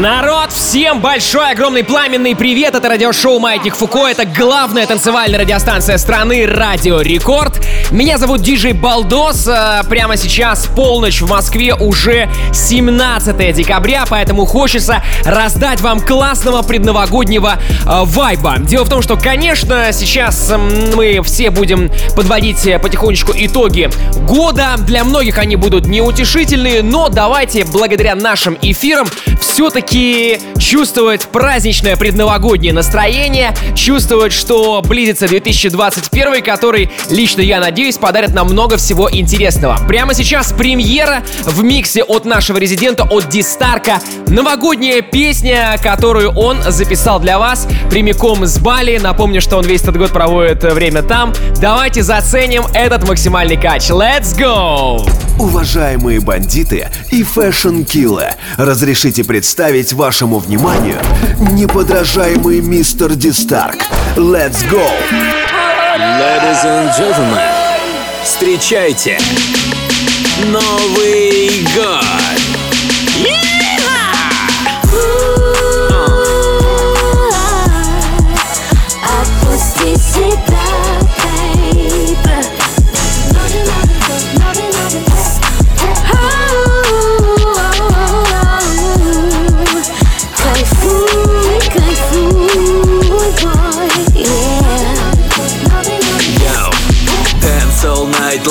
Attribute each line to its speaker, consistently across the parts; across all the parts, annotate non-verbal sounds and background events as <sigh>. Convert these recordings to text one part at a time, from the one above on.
Speaker 1: Народ, всем большой, огромный пламенный привет! Это радиошоу «Маятник Фуко». Это главная танцевальная радиостанция страны «Радио Рекорд». Меня зовут Диджей Балдос. Э, прямо сейчас полночь в Москве уже 17 декабря, поэтому хочется раздать вам классного предновогоднего э, вайба. Дело в том, что, конечно, сейчас мы все будем подводить потихонечку итоги года. Для многих они будут неутешительные, но давайте благодаря нашим эфирам все-таки чувствовать праздничное предновогоднее настроение, чувствовать, что близится 2021, который, лично я надеюсь, подарит нам много всего интересного. Прямо сейчас премьера в миксе от нашего резидента, от Дистарка. Новогодняя песня, которую он записал для вас прямиком с Бали. Напомню, что он весь этот год проводит время там. Давайте заценим этот максимальный кач. Let's go!
Speaker 2: Уважаемые бандиты и фэшн-киллы, разрешите представить вашему вниманию неподражаемый мистер Дистарк. Let's go!
Speaker 3: Ladies and gentlemen, встречайте Новый год!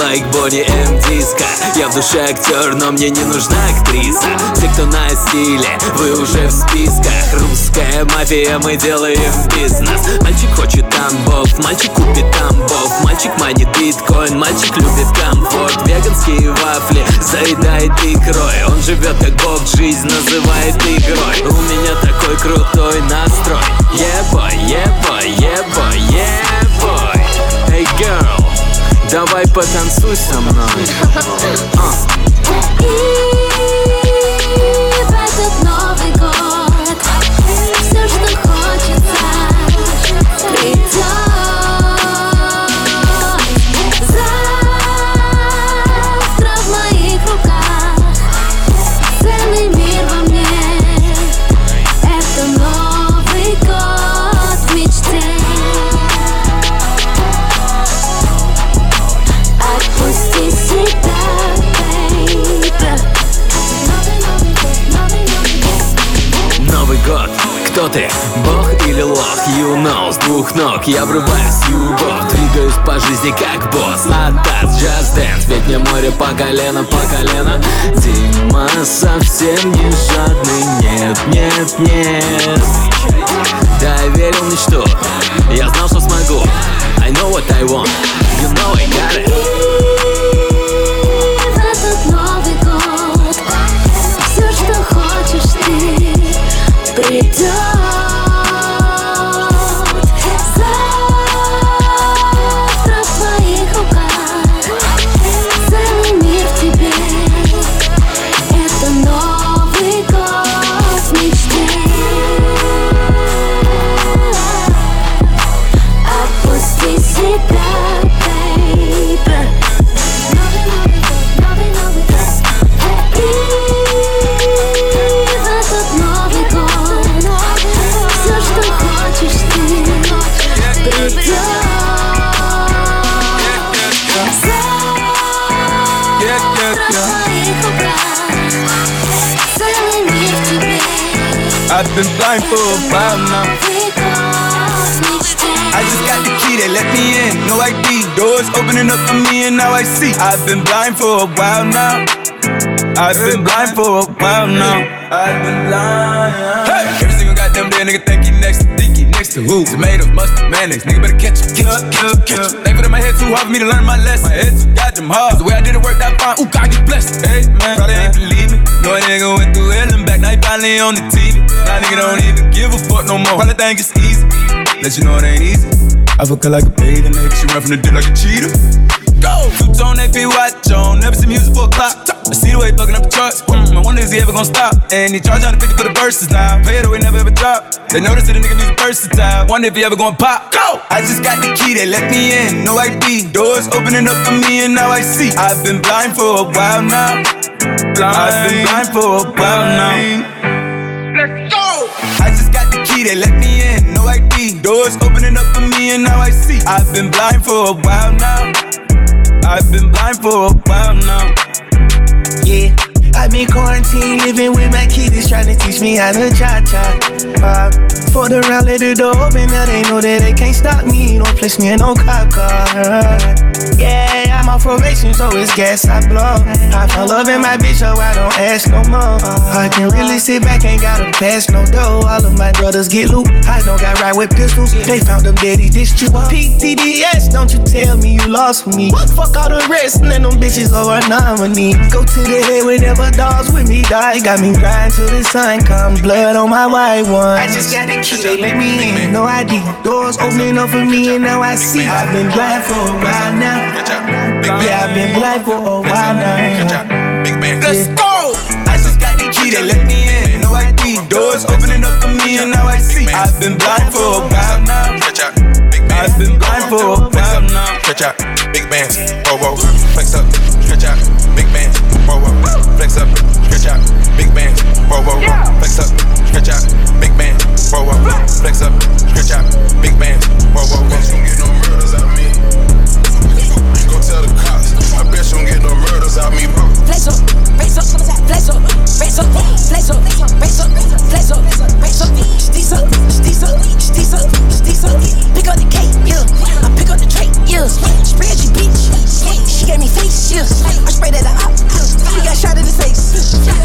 Speaker 3: Like Бонни М. Диско Я в душе актер, но мне не нужна актриса. Те, кто на стиле, вы уже в списках. Русская мафия, мы делаем бизнес. Мальчик хочет тамбов, мальчик купит тамбов Мальчик манит биткоин, мальчик любит комфорт. Веганские вафли заедает икрой. Он живет как бог, жизнь называет игрой. У меня такой крутой настрой. Yeah boy, yeah boy, Давай потанцуй со мной. Uh. <laughs> know, с двух ног Я врываюсь, юбок Двигаюсь по жизни как босс Атас, just dance. Ведь мне море по колено, по колено. Дима совсем не жадный Нет, нет, нет. Да, я мечту Я знал, что смогу. I know what I want You know I got it.
Speaker 4: Been opening up for me, and now I see. I've been blind for a while now. I've been blind for a while now. I've been blind. Hey, every single goddamn day, nigga think he next to Dinky, next to who? Tomatoes, mustard, mayonnaise. Nigga better catch it, catch it, catch it, catch it. Put in my head too hard for me to learn my lesson. My head too goddamn hard. The way I did it worked out fine. Ooh, God get blessed. Hey, man, probably ain't believe me. No nigga went through hell and back, now he finally on the TV. Now nigga don't even give a fuck no more. Probably think it's easy. Let you know it ain't easy. I fuck her like a bathing nigga. She run from the dick like a cheetah. Go! Two tone AP watch on, never see music for a clock. I see the way fucking up the charts. Mm, I wonder is he ever gonna stop? And he charge 150 for the verses now. Pay it away, never ever drop. They notice that the nigga music versatile. Wonder if he ever gonna pop. Go! I just got the key, they let me in. No ID. Doors opening up for me, and now I see. I've been blind for a while now. Blind. I've been blind for a while now. Let's go! I just got the key, they let me in. No ID. Doors opening up for me, and now I see. I've been blind for a while now. I've been blind for a while now.
Speaker 5: Yeah. I've been quarantined, living with my kids, trying to teach me how to cha cha. Uh, for the round, let the door open, now they know that they can't stop me. Don't place me in no cop car. Yeah, I'm on probation, so it's gas I blow. I found love in my bitch, so I don't ask no more. I can really sit back, ain't gotta pass no dough. All of my brothers get loot. I don't got right with pistols. They found them daddy this true. PTDS, don't you tell me you lost me. Fuck all the rest, and then them bitches over nominee. Go to the head whenever dogs with me die. Got me grind till the sun comes. Blood on my white one. I just got the key, they let me in. No ID. Doors opening up for me, and now I see. I've been blind for a while now. Yeah, I've been blind for a while now.
Speaker 4: Let's go! I just got the key, they let me in. No ID. Doors opening up for me, and now I see. I've been blind for a while now. I've been blind for a while now.
Speaker 6: Stretch out, big bands, whoa whoa, flex up, stretch out, big bands, whoa whoa, flex up, stretch out, big bands, whoa whoa, flex up, stretch out, big bands, whoa whoa, flex up, stretch out, big bands, whoa whoa. You don't get no murders out me. Go tell the cops. I bet you don't get no murders out me, bro.
Speaker 7: Flex up, flex up, flex up, flex up, flex up, flex up, flex up, flex up, steez up, steez up, steez up, steez up. Pick up the cake, yeah. I pick up the tray, yeah. Spread your bitch, she gave me face, yeah. I sprayed at the op, she got shot in the face.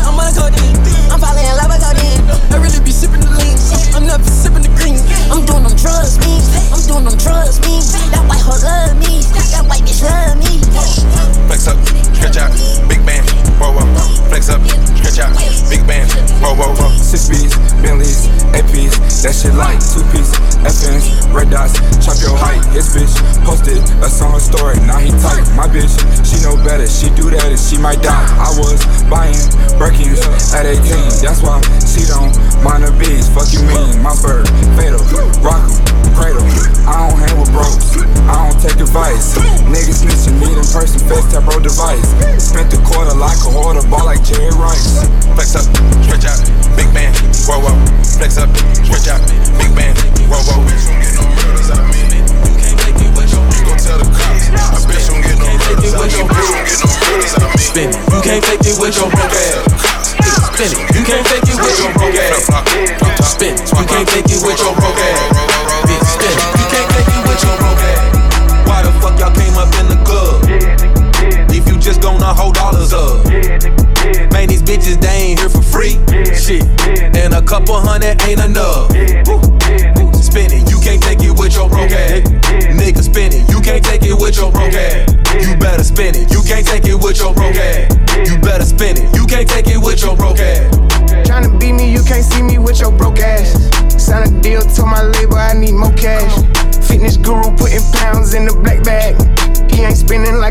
Speaker 7: I'm on a codeine, I'm falling in love with codeine. I really be sipping the lean, I'm never sipping the green. I'm doing them drugs, me. I'm doing them drugs, me. That white hoe love me, that white bitch love me.
Speaker 6: Flex up, stretch out, big band, whoa whoa. Flex up, stretch out, big band, whoa whoa whoa.
Speaker 8: Six B's, Bentleys, APs, that shit like two piece, FNs, red dots, chop your height. His bitch posted a song story, now he tight. My bitch, she know better, she do that and she might die. I was buying Birkins at 18, that's why she don't mind the bees. Fuck you mean, my bird, fatal, rock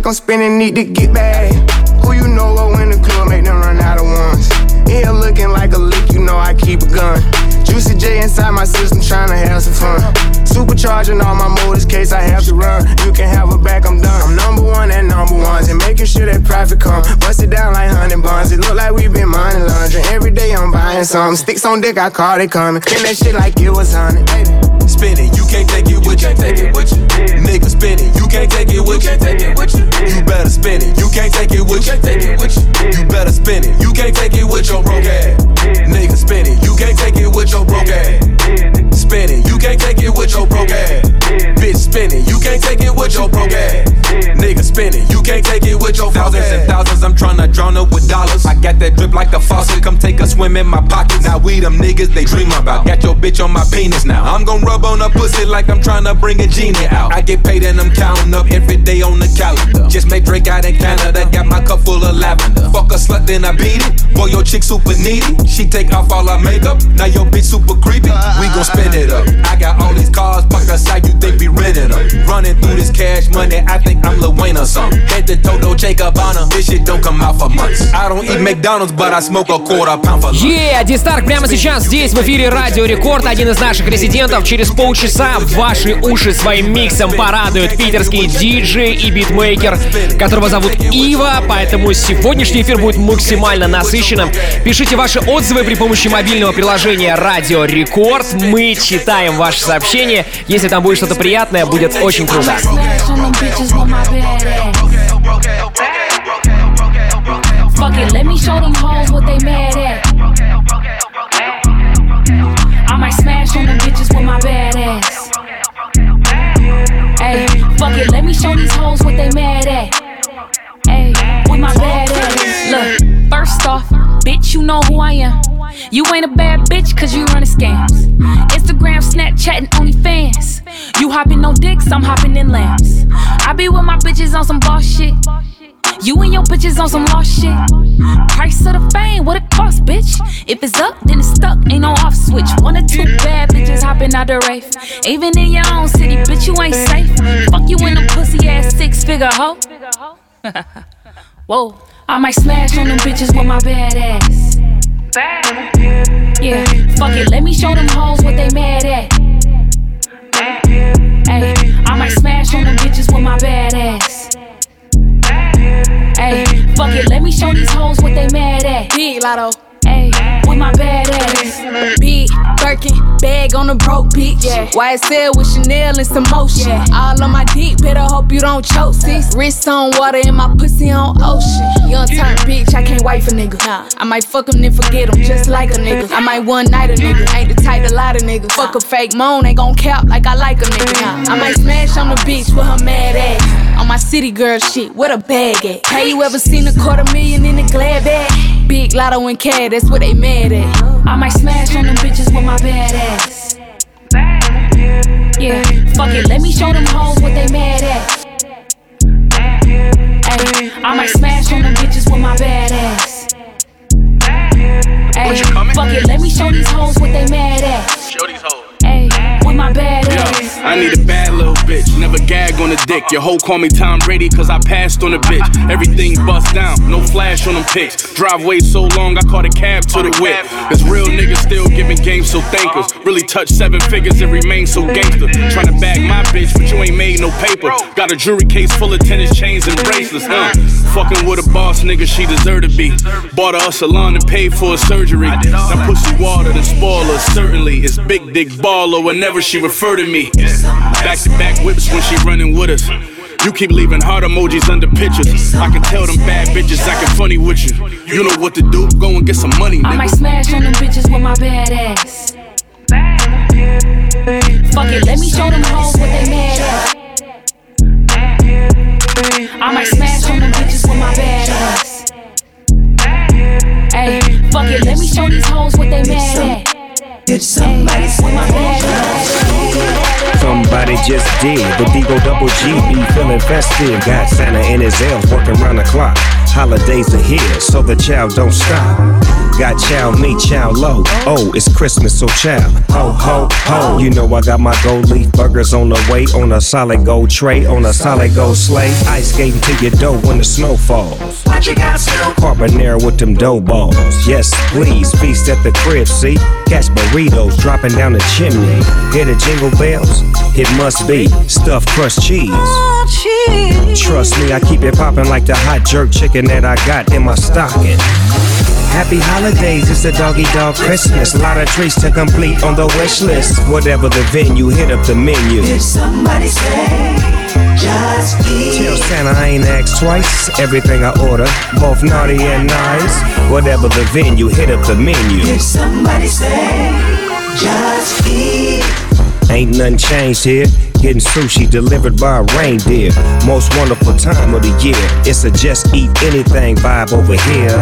Speaker 9: I'm spinning, need to get back. Who you know low in the club, make them run out of ones. Here looking like a lick, you know I keep a gun. Juicy J inside my system, trying to have some fun. Supercharging all my motors, case I have to run. You can have a back, I'm done. I'm number one and number ones, and making sure that profit come. Bust it down like honey buns. It look like we been money laundering. Every day I'm buying something. Sticks on dick, I call it coming. Spin that shit like it was honey, baby.
Speaker 10: Spin it, you can't take it with you. Take it with you. Nigga, spin it, you can't take it with you. Take it with you. You better spin it, you can't take it with you. Take it with you. You better spin it, you can't take it with your broke ass. Nigga, spin it, you can't take it with your broke ass. Spin it, you can't take it with your broke ass. Bitch, spin it, you can't take it with your broke ass. Nigga, spin it, you can't take it with your
Speaker 11: Thousands and thousands, I'm tryna drown up with dollars. I got that drip like a faucet. Come take a swim in my pockets. Now we them niggas they dream about. Got your bitch on my penis now. I'm gon' rub on her pussy like I'm tryna bring a genie out. I get paid and I'm counting up every day on the calendar. Just made Drake out in Canada. Got my cup full of lavender. Fuck a slut, then I beat it. Boy, your chick super needy. She take off all her makeup. Now your bitch super creepy. We gon' spin it up. I got all these cars parked outside. You think we rented them? Run running through this cash money. I think I'm Lil Wayne or something. Bet the Dodo Jacob on This shit don't come out for months. I don't eat McDonald's, but I smoke a quarter pound for lunch.
Speaker 1: Yeah, Дистарк прямо сейчас здесь в эфире Радио Рекорд. Один из наших резидентов через полчаса ваши уши своим миксом порадует питерский диджей и битмейкер, которого зовут Ива, поэтому сегодняшний эфир будет максимально насыщенным. Пишите ваши отзывы при помощи мобильного приложения Радио Рекорд. Мы читаем ваши сообщения. Если там будет что-то приятное, будет очень круто.
Speaker 12: Fuck it, let me show them hoes what they mad at. I might smash on them bitches with my bad ass. Hey, fuck it, let me show these hoes what they mad at. Hey, with my bad ass. Look, first off, bitch, you know who I am. You ain't a bad bitch cause you running scams. Instagram, Snapchat, and OnlyFans. You hopping on dicks, I'm hopping in lamps. I be with my bitches on some boss shit. You and your bitches on some lost shit. Price of the fame, what it cost, bitch? If it's up, then it's stuck, ain't no off switch. One or two bad bitches hopping out the rave. Even in your own city, bitch, you ain't safe. Fuck you in the pussy ass six figure hoe. <laughs> Whoa, I might smash on them bitches with my bad ass. Yeah, fuck it, let me show them hoes what they mad at. Lotto. Hey, with my bad ass. Big Birkin, bag on the broke bitch. Yeah. YSL with Chanel and some motion. Yeah. All on my dick, better hope you don't choke. Six wrists on water and my pussy on ocean. Young turn bitch, I can't wait for nigga. Nah, I might fuck him then forget him, just like a nigga. I might one night a nigga, ain't the type to lie to niggas. Fuck a fake moan, ain't gon' cap like I like a nigga. Nah, I might smash on the bitch with her mad ass. On my city girl shit, what a bag at? Hey, you ever seen a quarter million in a glad bag? Big lotto and cat, that's what they mad at. I might smash on them bitches with my bad ass. Yeah, fuck it, let me show them hoes what they mad at. Ay, I might smash on them bitches with my bad ass. Ay, fuck it, let me show these hoes what they mad at.
Speaker 6: Show these hoes.
Speaker 12: My bad ass.
Speaker 13: I need a bad little bitch, never gag on a dick. Your hoe call me Tom Brady, cause I passed on a bitch. Everything bust down, no flash on them pics. Driveway so long, I caught a cab to the whip. This real niggas still giving games, so thank us. Really touch seven figures and remain so gangster. Tryna bag my bitch, but you ain't made no paper. Got a jewelry case full of tennis chains and bracelets, uh. Fucking with a boss nigga, she deserve to be. Bought her a salon and paid for her surgery. That pussy water, the spoiler, certainly. It's big dick baller whenever she refer to me. Back to back whips when she running with us. You keep leaving heart emojis under pictures. I can tell them bad bitches acting funny with you. You know what to do, go and get some money,
Speaker 12: I might smash on them bitches with my bad ass. Fuck it, let me show them hoes what they mad at. I might smash on them bitches with my bad ass. Ay, fuck it, let me show these hoes what they mad at.
Speaker 14: It's somebody
Speaker 12: with my ass.
Speaker 15: Somebody just did. The Digo Double G be feeling festive. Got Santa and his elves working round the clock. Holidays are here, so the child don't stop. Got chow me, chow low. Oh, it's Christmas, so chow. Ho, ho, ho. You know I got my gold leaf burgers on the way. On a solid gold tray, on a solid gold sleigh. Ice skating to your dough when the snow falls.
Speaker 14: What you got, Snoop?
Speaker 15: Carbonara with them dough balls. Yes, please, feast at the crib, see? Catch burritos dropping down the chimney. Hear the jingle bells? It must be stuffed crust cheese. Trust me, I keep it popping like the hot jerk chicken that I got in my stocking. Happy holidays, it's a doggy dog Christmas. A Lot of treats to complete on the wish list. Whatever the venue, hit up the menu.
Speaker 14: Did somebody say just eat?
Speaker 15: Tell Santa I ain't asked twice. Everything I order, both naughty and nice. Whatever the venue, hit up the menu.
Speaker 14: Did somebody say just eat?
Speaker 15: Ain't nothing changed here. Getting sushi delivered by a reindeer. Most wonderful time of the year. It's a just eat anything vibe over here.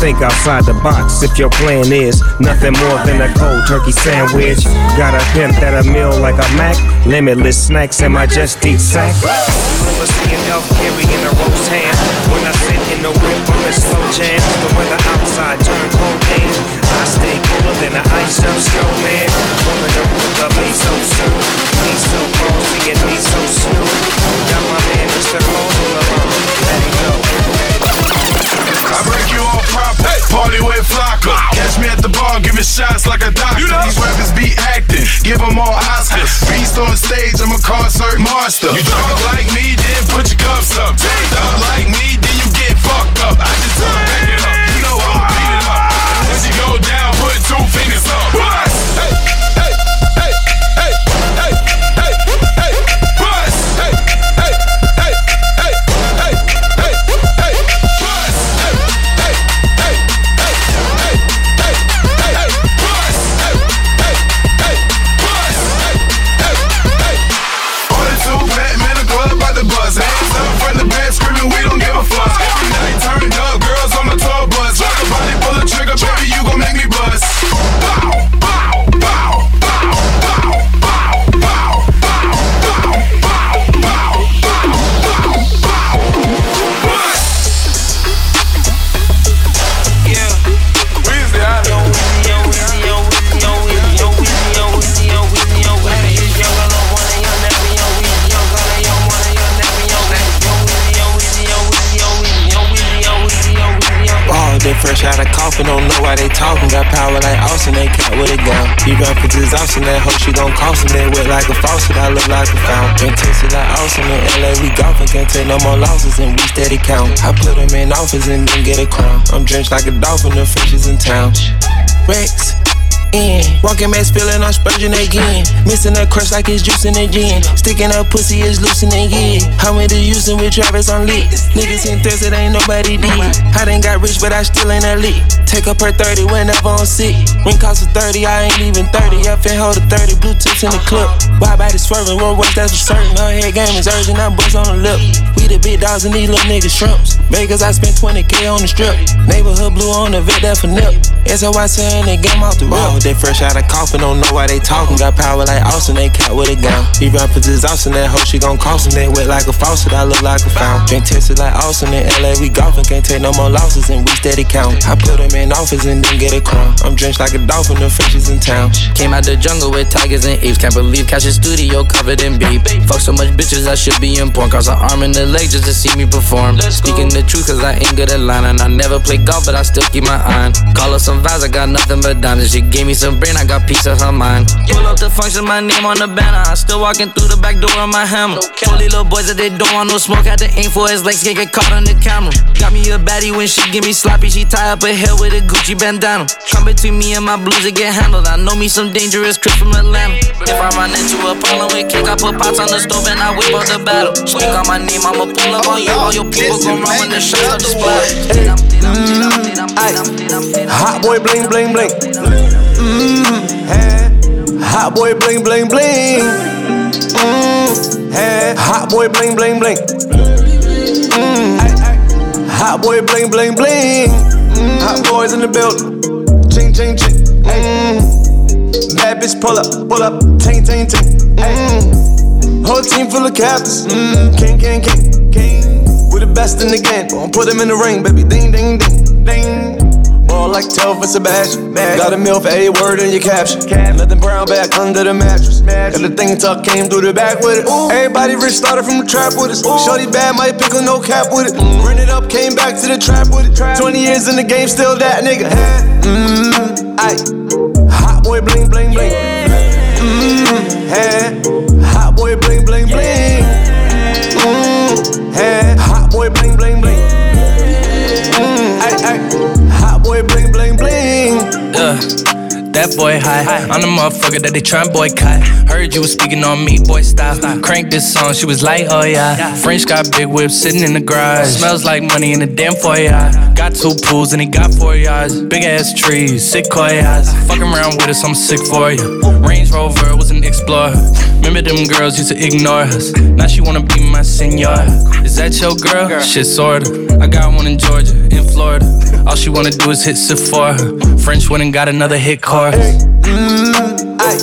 Speaker 15: Think outside the box if your plan is nothing more than a cold turkey sandwich. Got a pimp that a meal like a Mac. Limitless snacks in my just eat sack. Remember seeing Elf carrying a roast ham. When I sit in the jam. The weather outside turn cold I stay than the ice I'm snowman. Woman up above me so soon. He's so bossy and he's so smooth.
Speaker 6: Got my man Mr. Mosel alone. Let it go. I break you off proper, hey. party with Flocka. Catch me at the bar, give me shots like a doctor. You know? These rappers be acting, give them all Oscars. Beast on stage, I'm a concert monster. You talk like me, then put your cups up. Take Drunk like me, then you get
Speaker 4: fucked
Speaker 6: up. I
Speaker 16: just why they talking. Got power like Austin, they cat with a gun. You run for exhaustion, that hoe she gon' cost him. They wet like a faucet, I look like a fountain. Tasted like Austin in LA, we golfing, can't take no more losses, and we steady count. I put him in office and then get a crown. I'm drenched like a dolphin, the fishes in town. Rex. In. Walking max feeling I'm spurging again. Missing that crush like it's juicing again. Sticking up pussy is loosening again. How many using with Travis on lit? Niggas in thirsty, ain't nobody did. I done got rich, but I still ain't elite. Take up her 30 whenever I'm sick. Ring cost of 30, I ain't even 30. I fin hold a 30, Bluetooth in the clip. Why body swerving, one worse, that's for certain. Her head game is urgent, I bust on the lip. We the big dogs and these little niggas shrimps. Vegas, I spent 20k on the strip. Neighborhood blue on the vet, that for nip. SOY saying they game off the road. They fresh out of coffin, don't know why they talking. Got power like Austin, they cat with a gun. He run for Austin, that hoe she gon' cost him. They wet like a faucet, I look like a fountain. Drink tested like Austin in LA, we golfing, can't take no more losses and we steady count. I put him in office and then get a crown. I'm drenched like a dolphin, the fishes in town.
Speaker 17: Came out the jungle with tigers and apes. Can't believe catch a studio covered in beef. Fuck so much bitches, I should be in porn. Cause an arm and a leg just to see me perform. Speaking the truth, cause I ain't good at lying. And I never play golf, but I still keep my eye on. Call her some vibes, I got nothing but diamonds. She gave me some brain, I got piece of her mind. Pull up the function, my name on the banner. I still walking through the back door of my hammer. These little boys that they don't want no smoke. Had to aim for his legs, can't get caught on the camera. Got me a baddie when she give me sloppy. She tie up her hair with a Gucci bandana. Come between me and my blues to get handled. I know me some dangerous Chris from Atlanta. If I run into a problem with cake, I put pots on the stove and I whip out the battle. Speak on my name, I'ma pull up on you. All your people gon' run when the shots start to splatter. Mm.
Speaker 18: Hot boy bling bling bling. Mm. Hey. Hot boy bling bling bling. Mmm. Hot boy bling bling bling. Mmm, hot boy bling bling bling. Mm, hot boys in the building. Ching ching ching. Mmm, bad bitch pull up, pull up, ting ting ting. Mmm, whole team full of captains. Mmm, king king king king. We're the best in the game. Gonna put them in the ring, baby. Ding ding ding ding. Like Telford Sebastian. Got a meal for every word in your caption. Nothing brown back under the mattress. Got the thing tuck came through the back with it. Everybody rich started from the trap with us. Shorty bad, might pick a no cap with it. Run it up, came back to the trap with it. 20 years in the game, still that nigga. Mmm, aye. Hot boy bling bling bling. Mmm, hey. Boy
Speaker 17: high. I'm the motherfucker that they tryna boycott. Heard you was speaking on me, boy style. Crank this song, she was like, oh yeah. French got big whip sitting in the garage. Smells like money in the damn foyer. Got two pools and he got four yards. Big ass trees, sick koyas. Fucking around with us, I'm sick for you. Range Rover was an explorer. Remember them girls used to ignore us. Now she wanna be my senor. Is that your girl? Shit, sorta. I got one in Georgia, in Florida. All she wanna do is hit Sephora. French went and got another hit chorus.
Speaker 18: Mmm, aye.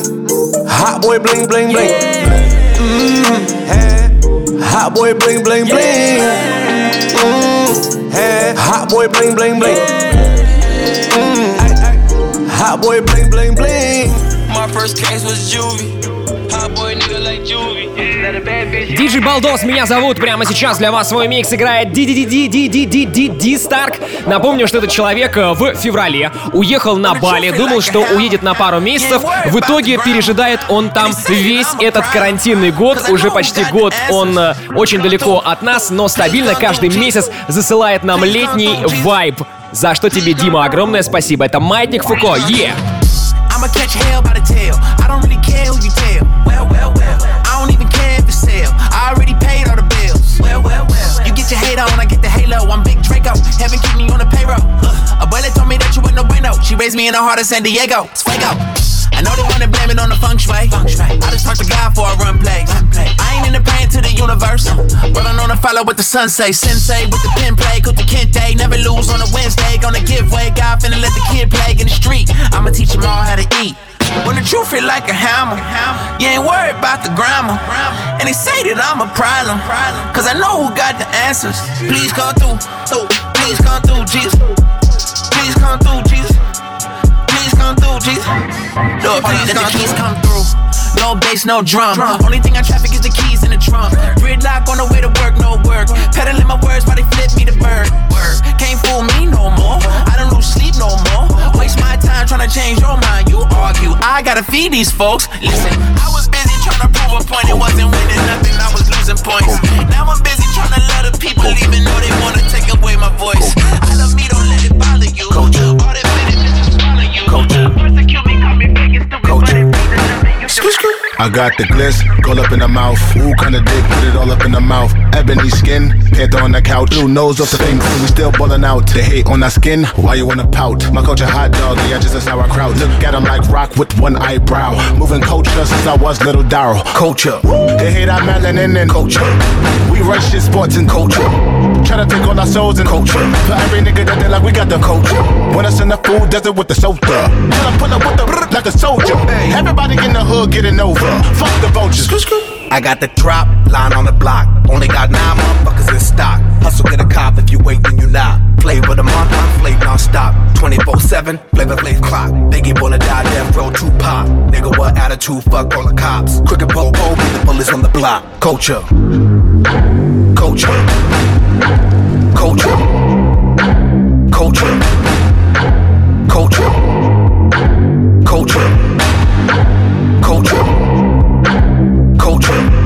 Speaker 18: Hot boy bling bling bling. Mmm, hey. Hot boy bling bling bling. Mmm, hey. Hot boy bling bling bling. Mm, aye. Hot boy bling bling bling.
Speaker 17: My first case was juvie. Hot boy nigga like juvie.
Speaker 1: Диджей Балдос, меня зовут. Прямо сейчас для вас свой микс играет Ди Ди Ди Ди Ди Ди Ди Ди Старк. Напомню, что этот человек э, в феврале уехал на Бали, думал, что уедет на пару месяцев. В итоге пережидает он там весь этот карантинный год. Уже почти год он э, очень далеко от нас, но стабильно каждый месяц засылает нам летний вайб. За что тебе, Дима, огромное спасибо. Это Маятник Фуко. Е! Yeah.
Speaker 19: I'ma catch hell by the tail. I don't really care who you tell. Well, well, well. Your hate on, I get the halo. I'm Big Draco. Heaven keep me on the payroll. Uh, abuela told me that you went no bueno. She raised me in the heart of San Diego. It's Fuego. I know they wanna blame it on the feng shui. I just talk to God for a run play. I ain't in the praying to the universe. But I know to follow what the sun say. Sensei with the pen play, cook the kente. Never lose on a Wednesday. Gonna give way. God finna let the kid play in the street. I'ma teach them all how to eat. When the truth hit like a hammer, you ain't worried about the grammar. And they say that I'm a problem, cause I know who got the answers. Please come through, please come through, Jesus. Please come through, Jesus. Please come through, Jesus. Lord, please come through. No bass, no drum. Only thing I traffic is the keys in the trunk. Gridlock on the way to work, no work. Peddling my words, why they flip me the bird. Can't fool me no more. I don't lose sleep no more. Waste my time trying to change your mind. You argue, I gotta feed these folks. Listen, I was busy trying to prove a point. It wasn't winning nothing, I was losing points. Now I'm busy trying to let the people even though they wanna take away my voice. I love me, don't let it bother you. All that bitterness but it
Speaker 9: I got the gliss, all up in the mouth. Ooh, kinda dick, put it all up in the mouth. Ebony skin, panther on the couch. Blue nose off the thing, we still ballin' out. They hate on our skin, why you wanna pout? My culture hot dog, yeah, just a sauerkraut. Look at him like rock with one eyebrow. Moving culture since I was little Daryl. Culture, they hate our melanin and culture. We rush shit sports and culture. Try to take all our souls and culture. For every nigga that they like, we got the culture. When us in the food desert with the soda. Tell them pull up with the like a soldier. Everybody in the hood getting over. Fuck the vultures.
Speaker 19: I got the drop, line on the block. Only got nine motherfuckers in stock. Hustle get a cop if you wait, then you not. Flavor the month, I'm flame non-stop. 24-7, Flavor Flav clock. Biggie wanna die, death row Tupac. Nigga, what attitude? Fuck all the cops. Crooked pole, pole, be the bullets on the block. Culture. Culture. Culture. Culture. Culture. Culture. Culture. Culture.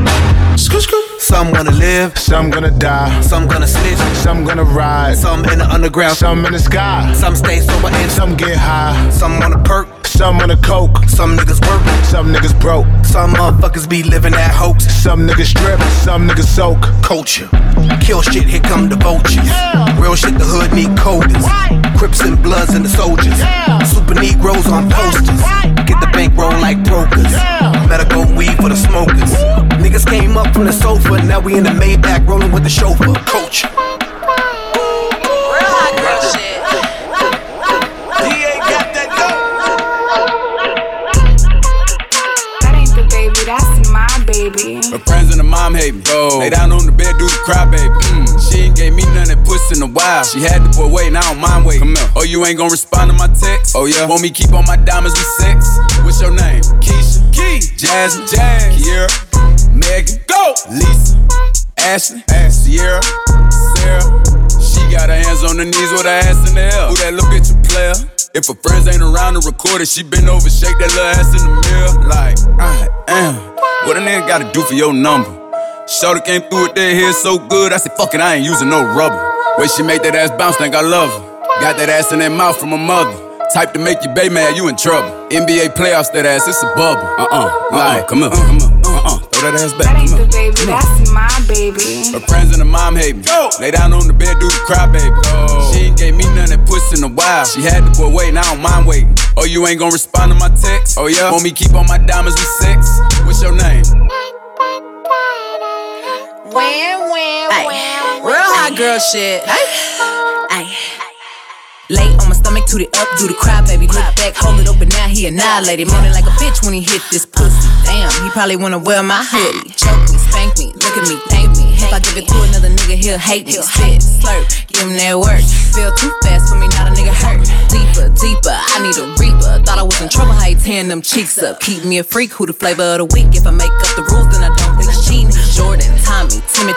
Speaker 19: Some wanna live,
Speaker 9: some gonna die,
Speaker 19: some gonna snitch,
Speaker 9: some gonna ride,
Speaker 19: some in the underground,
Speaker 9: some in the sky,
Speaker 19: some stay sober and
Speaker 9: some get high,
Speaker 19: some wanna perk,
Speaker 9: some wanna coke,
Speaker 19: some niggas work,
Speaker 9: some niggas broke,
Speaker 19: some motherfuckers be living that hoax,
Speaker 9: some niggas strip, some niggas soak.
Speaker 19: Culture, kill shit, here come the vultures. Yeah. Real shit, the hood need coders, right. Crips and Bloods and the soldiers, yeah. Super Negroes on posters, right. get the bankroll like brokers, yeah. medical weed for the smokers. Woo. Niggas came up from the sofa, now we in the Maybach rolling with the chauffeur. Culture.
Speaker 4: Mom hate me. Oh. Lay down on the bed, do the cry, baby. Mm. She ain't gave me none that puss in a while. She had to put wait, now I don't mind waiting. Oh, you ain't gonna respond to my text? Oh, yeah. Want me keep on my diamonds with sex? What's your name? Keisha. Key. Jasmine. Jazz. Kiera. Megan. Go. Lisa. Ashley. Ash. Sierra. Sarah. She got her hands on her knees with her ass in the air. Who that little bitch a player? If her friends ain't around to record it, she been over, shake that little ass in the mirror. Like, I am. What a nigga gotta do for your number? Shorty came through with that hair so good, I said, fuck it, I ain't using no rubber. Way she make that ass bounce, think I love her. Got that ass in that mouth from her mother. Type to make you bay mad, you in trouble. NBA playoffs, that ass, it's a bubble. Uh uh, like, come on, come on, uh uh, throw that ass back.
Speaker 20: That ain't the baby, that's my baby.
Speaker 4: Her friends and her mom hate me. Go. Lay down on the bed, do the cry, baby. Go. She ain't gave me none that puss in a while. She had to put wait, now I don't mind waiting. Oh, you ain't gonna respond to my text? Oh, yeah? Want me keep on my diamonds with sex? What's your name?
Speaker 21: Real hot girl shit. Ay. Lay on my stomach, toot it up, do the cry, baby. Look back, hold it open, now he annihilated. Moaning like a bitch when he hit this pussy. Damn, he probably wanna wear my hoodie. Choke me, spank me, look at me, thank me. If I give it to another nigga, he'll hate me. Spit, slurp, give him that work. Feel too fast for me, not a nigga hurt. Deeper, deeper, I need a reaper. Thought I was in trouble, how he tearing them cheeks up. Keep me a freak, who the flavor of the week. If I make up the rules, then I don't cheating.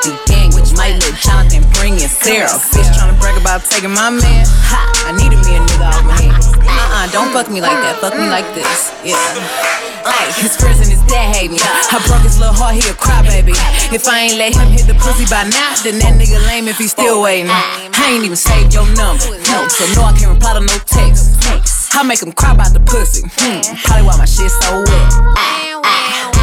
Speaker 21: Anthony Daniels. Might let Jonathan bring in Sarah. Fish tryna brag about taking my man. Ha! I needed me a nigga off my hands. Uh-uh, don't fuck me like that. Fuck me like this. Yeah. Ay, his friends and his dad hate me. I broke his little heart, he a crybaby. If I ain't let him hit the pussy by now, then that nigga lame if he still waiting. I ain't even saved your number, no, so no, I can't reply to no text. I make him cry about the pussy. Hmm, probably why my shit so wet. Ah, ah.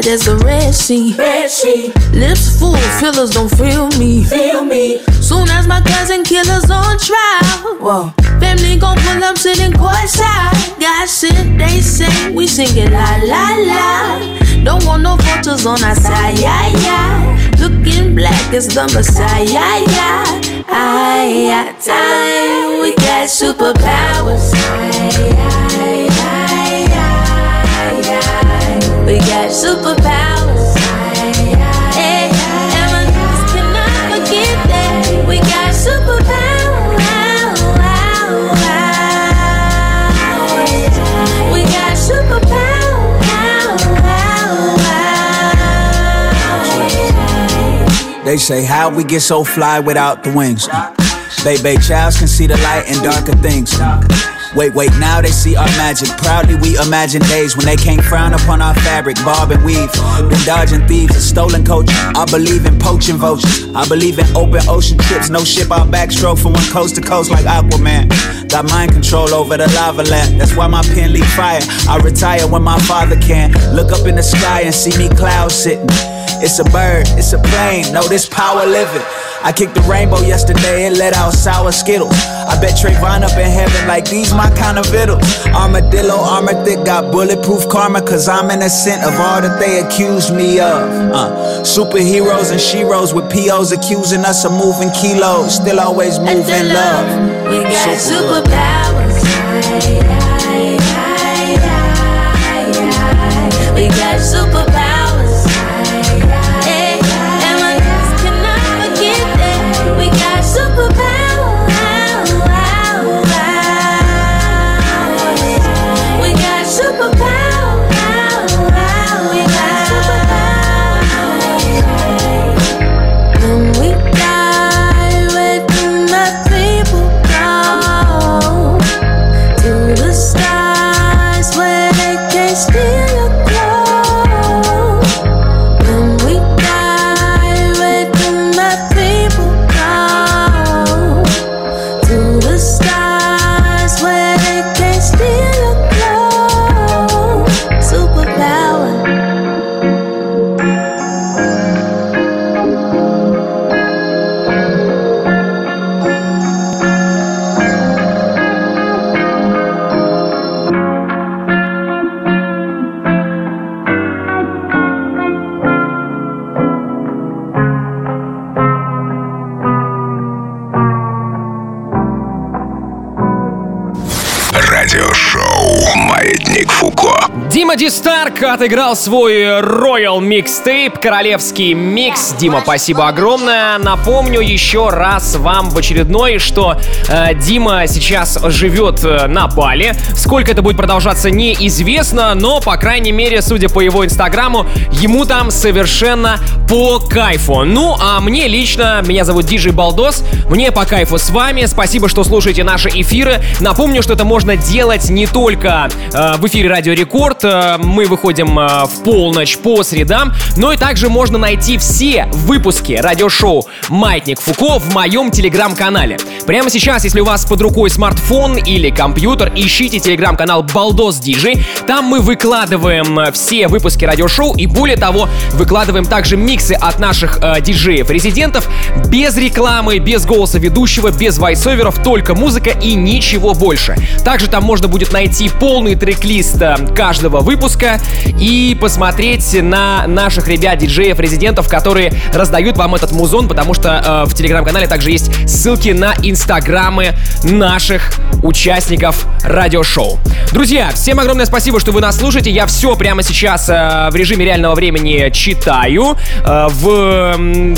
Speaker 22: Wide as a red sea. Red sea. Lips full, fillers don't feel me. Feel me. Soon as my cousin killers on trial. Whoa. Family gon' pull up sitting courtside. God sent, they say we singing la la la. Don't want no photos on our side, yeah yeah. Looking black as the Messiah, yeah yeah. I got time, we got superpowers. Aye, aye, We got superpowers. And my cannot forget that we got.
Speaker 23: They say how we get so fly without the wings. Baby Childs can see the light in darker things. Wait, wait, now they see our magic. Proudly we imagine days when they can't frown upon our fabric, bob and weave. Been dodging thieves and stolen coaches. I believe in poaching vultures. I believe in open ocean trips, no ship out backstroke from one coast to coast like Aquaman. Got mind control over the lava lamp. That's why my pen leak fire. I retire when my father can. Look up in the sky and see me clouds sitting. It's a bird, it's a plane, no, this power living. I kicked the rainbow yesterday and let out sour skittles. I bet Trayvon up in heaven like these my kind of vittles. Armadillo, armor thick, got bulletproof karma, cause I'm innocent of all that they accuse me of. Uh, superheroes and sheroes with POs accusing us of moving kilos, still always moving love.
Speaker 22: We got superpowers. Aye, aye. We got superpowers.
Speaker 1: Старк отыграл свой Royal Mixtape, королевский микс. Дима, спасибо огромное. Напомню еще раз вам в очередной, что э, Дима сейчас живет э, на Бали. Сколько это будет продолжаться, неизвестно, но, по крайней мере, судя по его инстаграму, ему там совершенно по кайфу. Ну, а мне лично, меня зовут Диджей Балдос, мне по кайфу с вами. Спасибо, что слушаете наши эфиры. Напомню, что это можно делать не только э, в эфире Радио Рекорд, э, мы выходим э, в полночь по средам, но и также можно найти все выпуски радиошоу «Маятник Фуко» в моем телеграм-канале. Прямо сейчас, если у вас под рукой смартфон или компьютер, ищите телеграм-канал Балдос Диджей. Там мы выкладываем э, все выпуски радиошоу и более того, выкладываем также миксы от наших э, диджеев-резидентов без рекламы, без голоса ведущего, без вайсоверов, только музыка и ничего больше. Также там можно будет найти полный трек-лист э, каждого выпуска, и посмотреть на наших ребят-диджеев-резидентов, которые раздают вам этот музон, потому что э, в телеграм-канале также есть ссылки на инстаграмы наших участников радиошоу. Друзья, всем огромное спасибо, что вы нас слушаете. Я все прямо сейчас э, в режиме реального времени читаю э, в,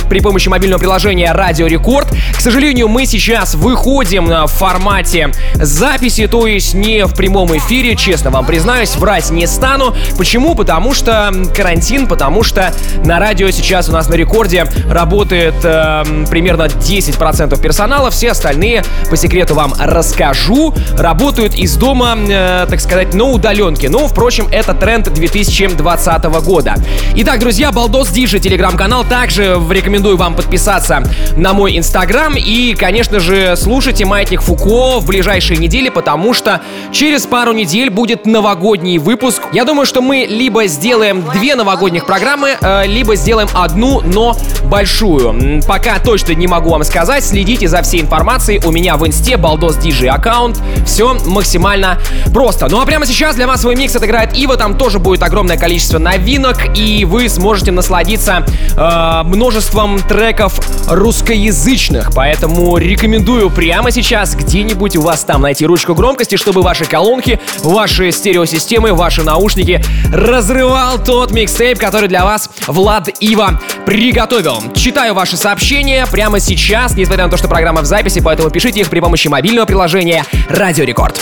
Speaker 1: при помощи мобильного приложения Радио Рекорд. К сожалению, мы сейчас выходим в формате записи, то есть не в прямом эфире, честно вам признаюсь, врать не стану. Почему? Потому что карантин, потому что на радио сейчас у нас на рекорде работает э, примерно 10% персонала, все остальные, по секрету вам расскажу, работают из дома, э, так сказать, на удаленке. Но, впрочем, это тренд 2020 года. Итак, друзья, Балдос Дижи, телеграм-канал. Также рекомендую вам подписаться на мой инстаграм и, конечно же, слушайте Маятник Фуко в ближайшие недели, потому что через пару недель будет новогодний выпуск. Я думаю, что мы либо сделаем две новогодних программы, э, либо сделаем одну, но большую. Пока точно не могу вам сказать. Следите за всей информацией у меня в инсте Балдос Диджи аккаунт. Все максимально просто. Ну а прямо сейчас для вас свой микс отыграет Ива. Там тоже будет огромное количество новинок, и вы сможете насладиться э, множеством треков русскоязычных. Поэтому рекомендую прямо сейчас где-нибудь у вас там найти ручку громкости, чтобы ваши колонки, ваши стереосистемы, ваши наушники разрывал тот микстейп, который для вас Влад Ива приготовил. Читаю ваши сообщения прямо сейчас, несмотря на то, что программа в записи, поэтому пишите их при помощи мобильного приложения Радио Рекорд.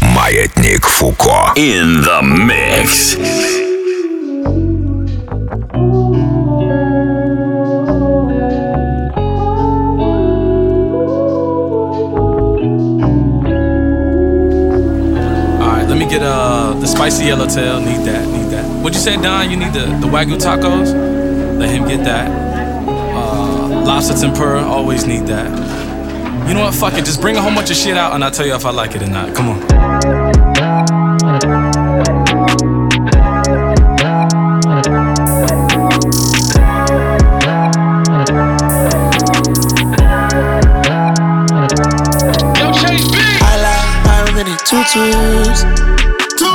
Speaker 24: Маятник Фуко. In the mix.
Speaker 13: The spicy yellowtail. Need that, need that. What'd you say, Don? You need the, the wagyu tacos? Let him get that. Uh, lobster tempura, always need that. You know what? Fuck it. Just bring a whole bunch of shit out and I'll tell you if I like it or not. Come on.
Speaker 14: I like my many tutus. Two.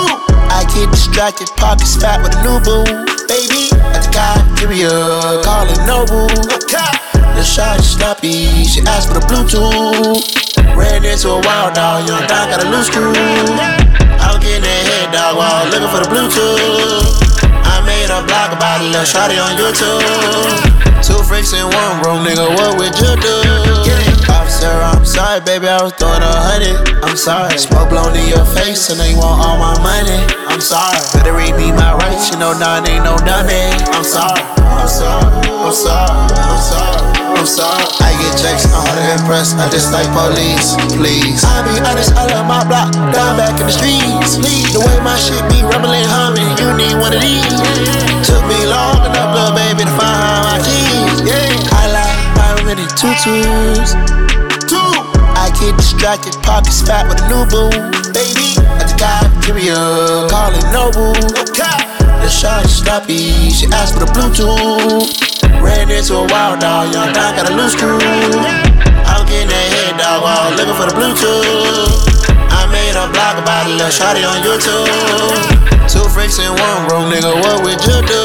Speaker 14: I get distracted, pockets fat with a new boo. Baby, at the cop, give me a cafeteria, calling Nobu. The shot is sloppy, she asked for the Bluetooth. Ran into a wild dog, young dog got a loose screw. I was getting that head dog while looking for the Bluetooth. I made a blog about a little shotty on YouTube. Two freaks in one room, nigga, what would you do? Officer, I'm sorry, baby, I was throwing a hundred. I'm sorry. Smoke blown in your face, and you want all my money. I'm sorry. Better read me my rights, you know, none ain't no dummy. I'm sorry. I'm sorry. I'm sorry. I'm sorry. I'm sorry. I get checks, I'm hard to impress. I just like police, please. I be honest, I love my block, down back in the streets. Please, the way my shit be rumbling, humming, you need one of these. Took me long enough, little baby, to find my keys. Yeah, I like my many tutus. I get distracted, pockets fat with a new boo. Baby, at the cafeteria, calling Nobu. The shot is sloppy, she asked for the Bluetooth. Ran into a wild dog, young dog got a loose screw. I was getting that head dog while looking for the Bluetooth. I made a blog about a little shotty on YouTube. Two freaks in one room, nigga, what would you do?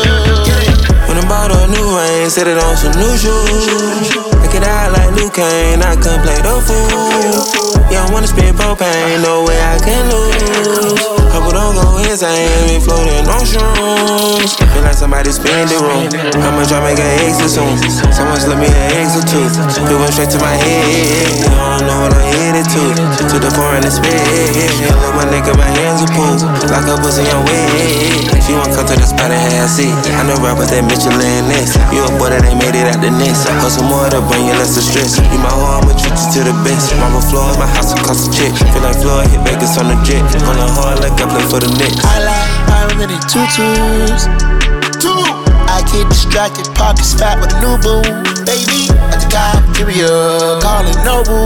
Speaker 16: When I bought a new ring, set it on some new shoes. It out like Luke Kane, I can play the fool. Yeah, I wanna spend propane, no way I can lose. I don't go insane, be floating on shrooms. Feel like somebody spin the room. How much I make an exit soon? Someone slip me an exit too. It went straight to my head. You don't know what I'm headed to. To the foreign and spit. Look my nigga, my hands are pulled. Like a pussy on. If you want come to the spot and have seat, I know rappers that Michelin this. You a boy that ain't made it out the nest. Hustle more to bring you less of stress. You my hoe, I'ma treat you to the best. Mama floor in my house, it cost a check. Feel like Floyd hit Vegas on the jet. On the hard like I play for the Knicks.
Speaker 14: I like my many tutus. Two, I get distracted, pockets fat with a new boo. Baby, at the cafeteria, calling Nobu.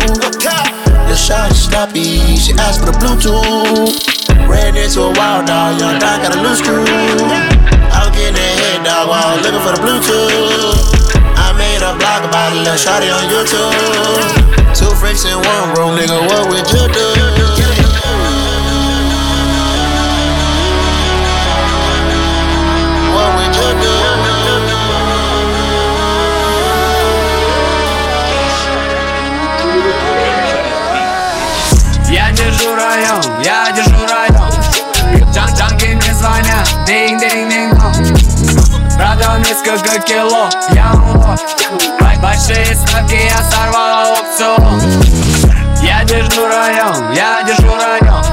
Speaker 14: The shot is sloppy, she asked for the Bluetooth. Ran into a wild dog, young dog got a loose screw. I was getting that head dog while looking for the Bluetooth. I made a blog about a little shotty on YouTube. Two freaks in one room, nigga, what would you do?
Speaker 25: звоня динь динь динь Продал несколько кило, я муло Большие ставки, я сорвал аукцион Я держу район, я держу район.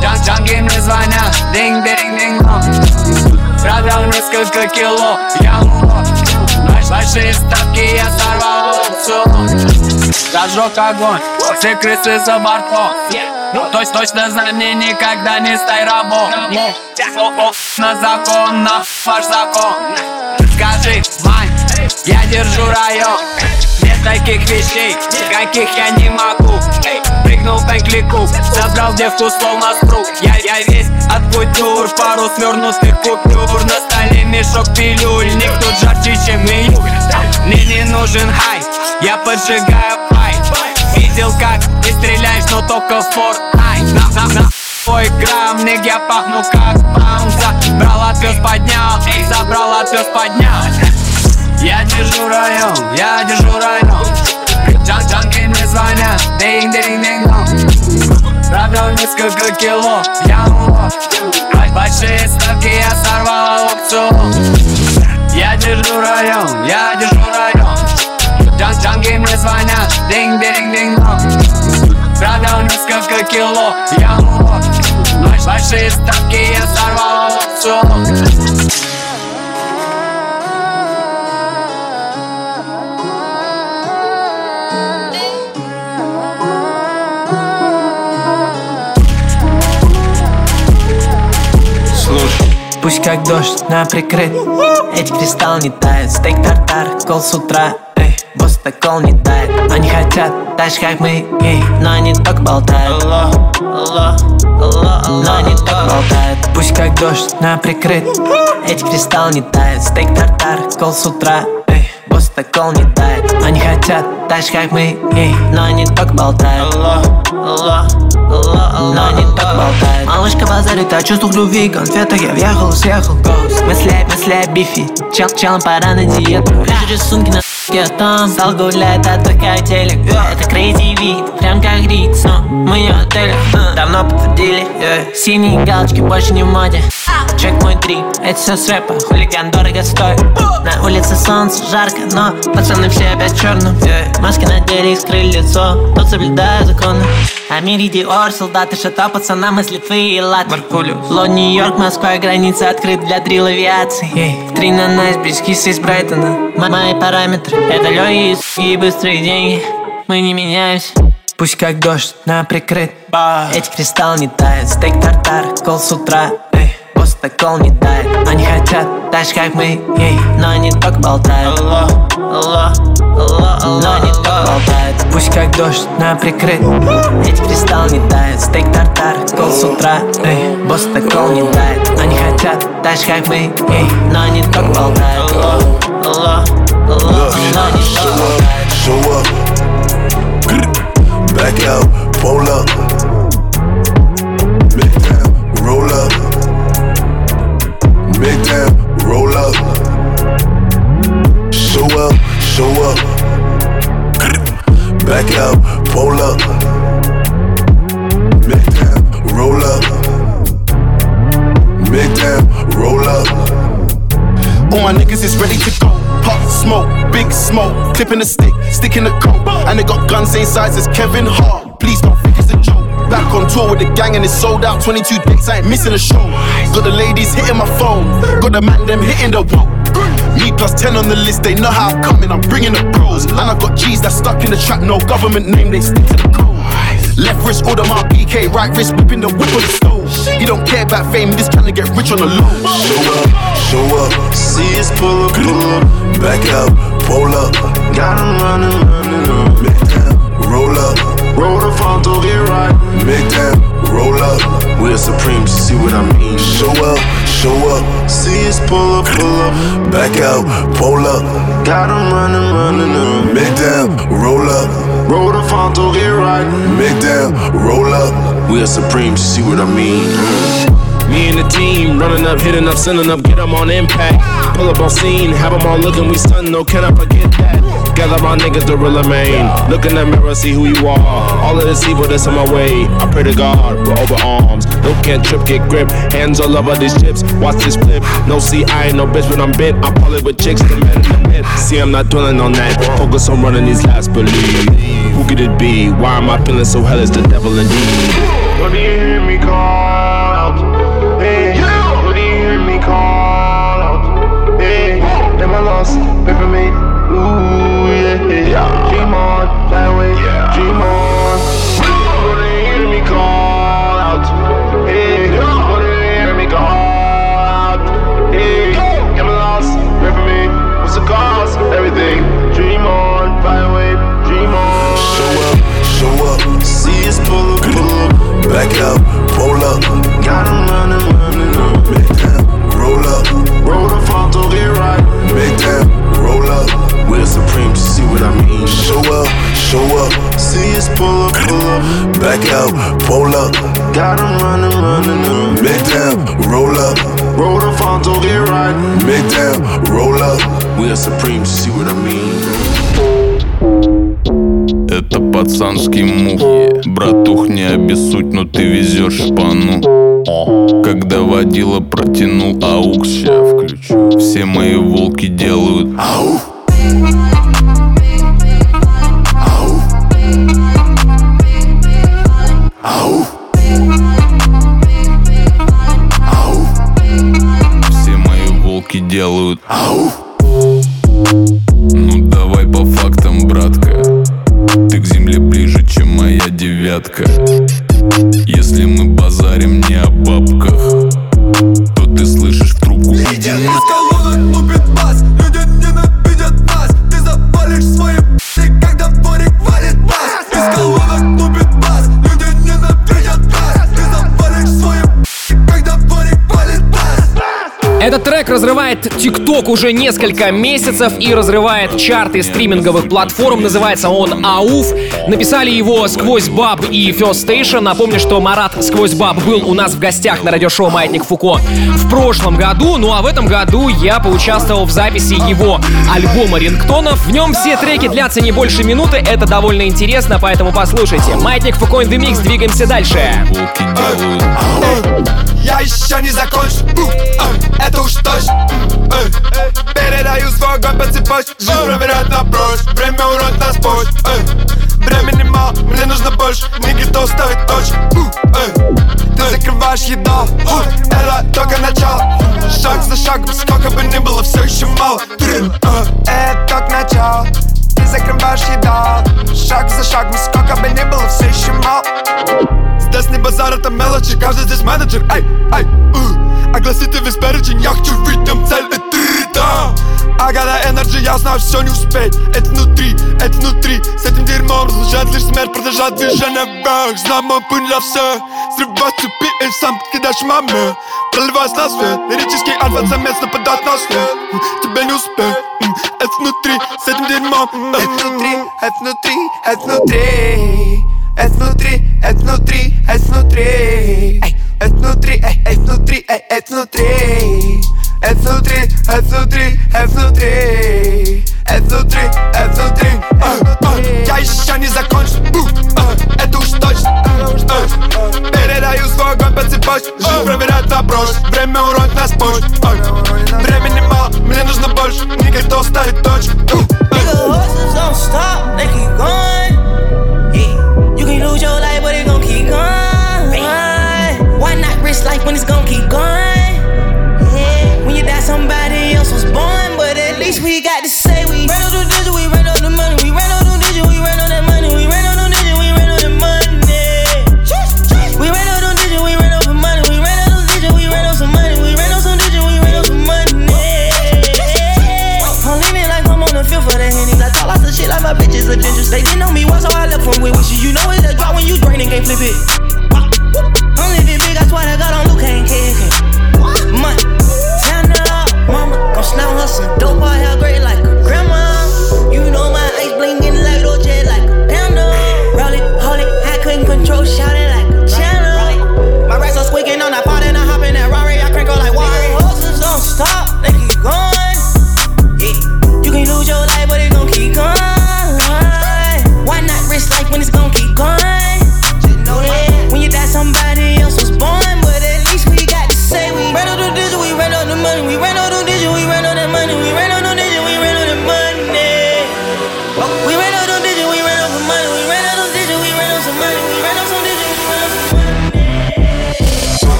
Speaker 25: Джан Джанги мне звонят, динь динь динь Продал несколько кило, я муло Большие ставки, я сорвал аукцион Зажег огонь, все крысы за бортом. Точно, точно знай, мне никогда не стай рабом На закон, на ваш закон. Скажи, мать, я держу район. Нет таких вещей, каких я не могу. Прыгнул в клику, забрал девку словно спру. Я, я весь от культур, пару свернутых купюр На столе мешок пилюль, никто жарче, чем июль Мне не нужен хай, я поджигаю пай Видел, как ты стреляешь, только в Fortnite На, на, на. Ник, я пахну как бамза Брал отвез, поднял, эй, забрал отвез, поднял. Я держу район, я держу район. Джан Джанки мне звонят, динг динг динг динг. Продал несколько кило, я лох Большие ставки я сорвал аукцион. Я держу район, я держу район. Джан Джанги мне звонят, динг динг динг Продал несколько кило, я лох Большие ставки я сорвал аукцион
Speaker 26: Пусть как дождь на прикрыт Эти кристалл не тает Стейк тартар, кол с утра босс так кол не тает Они хотят же как мы эй, Но они только болтают. Но они только болтают. Пусть как дождь на прикрыт. Эти кристалл не тает Стейк тартар, кол с утра. Эй, босс так кол не тает Они хотят же как мы эй, Но они только болтают Но они только болтают. Малышка базарит, а чувствах любви Конфета, я въехал, съехал. Мысли о бифе Чел, челом пора на диету. Вижу рисунки на я там Зал гуляет, а как телек Это крейзи вид, прям как Рикс Но мы не отеле, давно подтвердили Синие галочки больше не в моде. Чек мой дрип, это все с рэпа. Хулиган дорого стоит. На улице солнце жарко, но Пацаны все опять черным Маски надели и скрыли лицо. Тут соблюдаю законы А мире Диор, солдаты шата Пацанам из Литвы и Латвии Лон, Нью-Йорк, Москва, граница открыт для дрил авиации. Три на найс, брискисы из Брайтона. Мои параметры. Это лёги и быстрые деньги. Мы не меняемся. Пусть как дождь на прикрыт. Эти кристалл не тает Стейк тартар, кол с утра. Эй, босс так кол не тает. Они хотят так же как мы ей, Но они только болтают. Но они только болтают. Пусть как дождь на прикрыт. Эти кристалл не тает. Стейк тартар, кол с утра Эй, босс так кол не тает. Они хотят так же как мы ей, Но они только болтают. Но они только болтают.
Speaker 27: Show up, back out, pull up, roll up, big down, roll up, show up, show up, back out, pull up, big down, roll up, big down, roll up.
Speaker 28: All my niggas is ready to go. Pop smoke, big smoke, clipping the stick, sticking the coat. And they got guns same size as Kevin Hart. Back on tour with the gang and it's sold out. 22 dates, I ain't missing a show. Got the ladies hitting my phone, got the man them hitting the wall. Me plus 10 on the list, they know how I'm coming, I'm bringing the bros. And I got G's that stuck in the trap, no government name, they stick to the code. Left wrist order my PK, right wrist whipping the whip on the stove. You don't care about fame, just trying to get rich on the low.
Speaker 27: Show up, show up, see us pull up, pull up, back out, pull up. Got 'em running, running up. Roll up, roll the front door, get right. Make down, roll up. We're supreme, you see what I mean? Show up, show up, see us pull up, pull up, back out, pull up. Got 'em running, running up. Make down, roll up, roll the front door, get right. Make down, roll up. We're supreme, you see what I mean?
Speaker 18: Me and the team running up, hitting up, sending up, get them on impact. Pull up on scene, have them all looking, we stun, no, can I forget that? Gather my niggas to real main. Look in the mirror, see who you are. All of this evil that's on my way. I pray to God, we're over arms. No can't trip, get grip. Hands all over these chips, watch this flip. No, see, I ain't no bitch when I'm bent. I'm probably with chicks, the man in the pit. See, I'm not dwelling on that. Focus on running these last believe. Who could it be? Why am I feeling so hell? Is the devil indeed?
Speaker 27: What do you hear me call call out? Hey, I lost? Pray for me. Ooh, yeah, yeah. What I mean? Show up, show up. See us pull up, pull up. Back out, roll up. Got 'em running, running up. Make them roll up. Roll the front to get right. Make them roll up. We're supreme, see what I mean?
Speaker 29: Это пацанский мух Братух, не обессудь, но ты везешь шпану Когда водила протянул аук Ща включу Все мои волки делают ау ау! Ну давай по фактам, братка. Ты к земле ближе, чем моя девятка
Speaker 1: ТикТок уже несколько месяцев и разрывает чарты стриминговых платформ. Называется он «Ауф». Написали его «Сквозь Баб» и «First Station». Напомню, что Марат «Сквозь Баб» был у нас в гостях на радиошоу «Маятник Фуко» в прошлом году. Ну а в этом году я поучаствовал в записи его альбома рингтонов. В нем все треки длятся не больше минуты. Это довольно интересно, поэтому послушайте. «Маятник Фуко in the Mix». Двигаемся дальше.
Speaker 27: Я еще не закончу, э, это уж точно э, Передаю свой огонь по цепочке Жизнь проверяет на прочь Время урод нас почт э, Времени мало, мне нужно больше Не готов ставить точку у, э, Ты закрываешь еда Это только начало. Шаг за шагом, сколько бы ни было, все еще мало. Трин, э, Это только начало. Ты закрываешь еда Шаг за шагом, сколько бы ни было, все еще мало Здесь не базар, это мелочи, каждый здесь менеджер Ай, ай, у. Огласите весь перечень, я хочу видим цель и три, да. I got that energy, я знаю, все не успеть Это внутри, это внутри С этим дерьмом разлучает лишь смерть Продолжать движение вверх Знаю мой путь для всех Срывать цепи и сам кидаешь маме. Проливаясь на свет. Лирический альфа-самец нападает на след Тебе не успеть М, Это внутри, с этим дерьмом Это внутри, это внутри, это внутри это внутри, это внутри, это внутри Это внутри, это внутри, это внутри Это внутри, это внутри, это внутри Это внутри, Э, э, Я еще не закончил. Э, Это уж точно. Э, Передаю свой огонь по цепочке Жизнь проверяет прошлое Время урок нас э, Времени мало, мне нужно больше. Не готов точку
Speaker 30: flip it.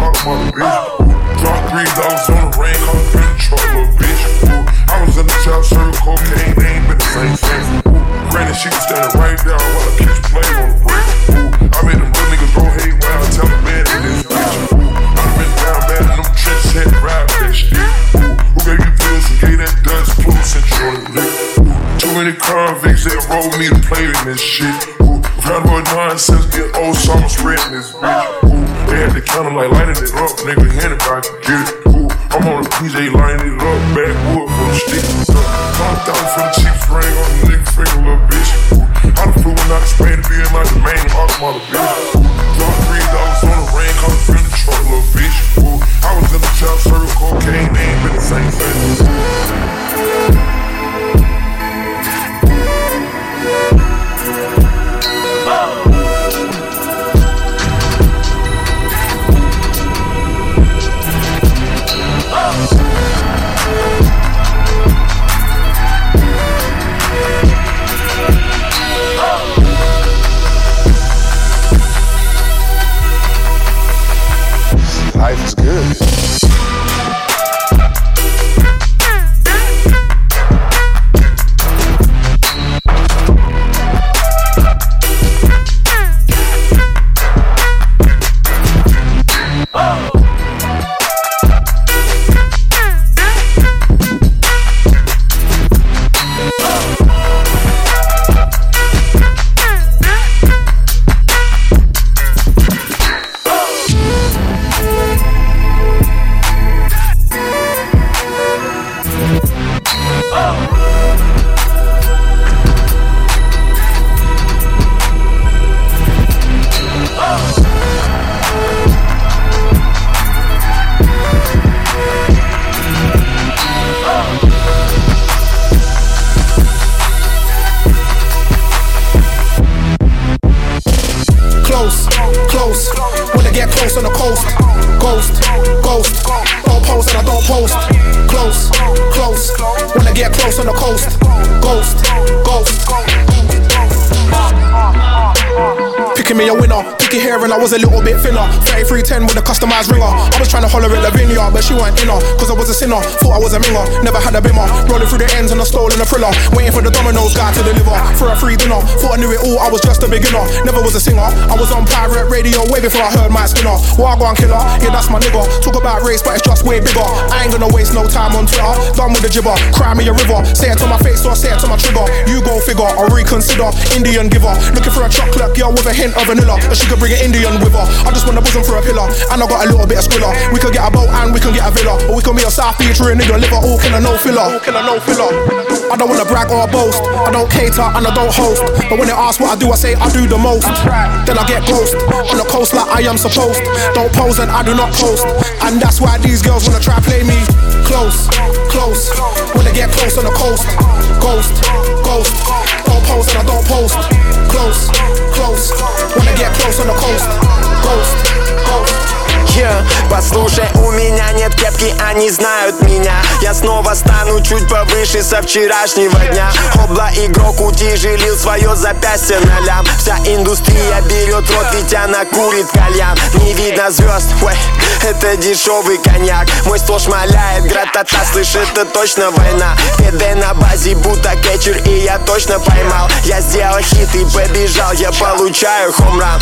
Speaker 31: Mother bitch. Drop three dollars on the rain, call truck, little bitch. Ooh, I was in the top circle, cocaine, they ain't been the same since. Granted, she was standing right there while I kiss play on the brick. Ooh, I made them real niggas go hate when I tell them man in this bitch. Ooh, I been down bad in them had to ride that shit. Ooh, who gave you pills and gave that dust plus since you lick? Too many convicts that rolled me to play in this shit. Up,
Speaker 32: Lavinia, but I was a sinner, thought I was a minger. Never had a bimmer. Rolling through the ends and I stole in a thriller. Waiting for the Domino's guy to deliver. For a free dinner, thought I knew it all, I was just a beginner. Never was a singer, I was on pirate radio way before I heard my Skinner. Wagwan killer, yeah, that's my nigga. Talk about race, but it's just way bigger. I ain't gonna waste no time on Twitter. Done with the gibber, cry me a river. Say it to my face or say it to my trigger. You go figure, or reconsider. Indian giver, looking for a chocolate girl with a hint of vanilla. But she could bring an Indian with her. I just want a bosom for a pillar. And I got a little bit of squiller. We could get a boat and we can get a villa. Or we can be a South a nigga liver. All killer, no filler. Killer, no filler. I don't wanna brag or boast. I don't cater and I don't host. But when they ask what I do, I say I do the most. Then I get ghost on the coast like I am supposed. Don't pose and I do not post. And that's why these girls wanna try play me close, close. When they get close on the coast, ghost, ghost. Don't pose and I don't post. Close, close. When they get close on the coast, ghost.
Speaker 33: Послушай, у меня нет кепки, они знают меня. Я снова стану чуть повыше со вчерашнего дня. Обла игрок утяжелил свое запястье на лям. Вся индустрия берет рот, ведь она курит кальян. Не видно звезд, это дешевый коньяк. Мой стол шмаляет, гратата, слышь, это точно война. ПД на базе, будто кетчер, и я точно поймал. Я сделал хит и побежал, я получаю хомран.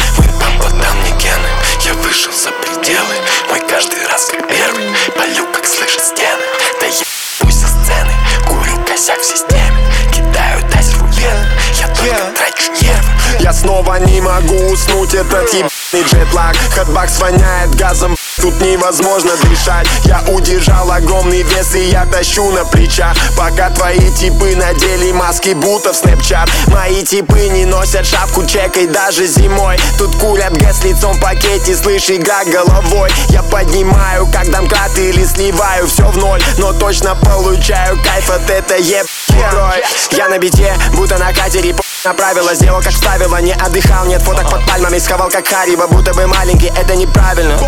Speaker 33: Подам мне гены, я вышел за пределы. Мой каждый раз как первый, полю как слышат стены. Да я пусть со сцены, курю косяк в системе. Кидаю тайзер в я только трачу нервы. Я снова не могу уснуть, этот ебаный джетлаг. Хэтбакс воняет газом, Тут невозможно дышать. Я удержал огромный вес и я тащу на плечах. Пока твои типы надели маски будто в снэпчат Мои типы не носят шапку чекай даже зимой. Тут курят гэс лицом в пакете, слышь, игра головой. Я поднимаю как домкрат или сливаю все в ноль. Но точно получаю кайф от этой еб Я на бите, будто на катере Направила, сделал как вставила Не отдыхал, нет фоток под пальмами Сховал как Хариба, будто бы маленький. Это неправильно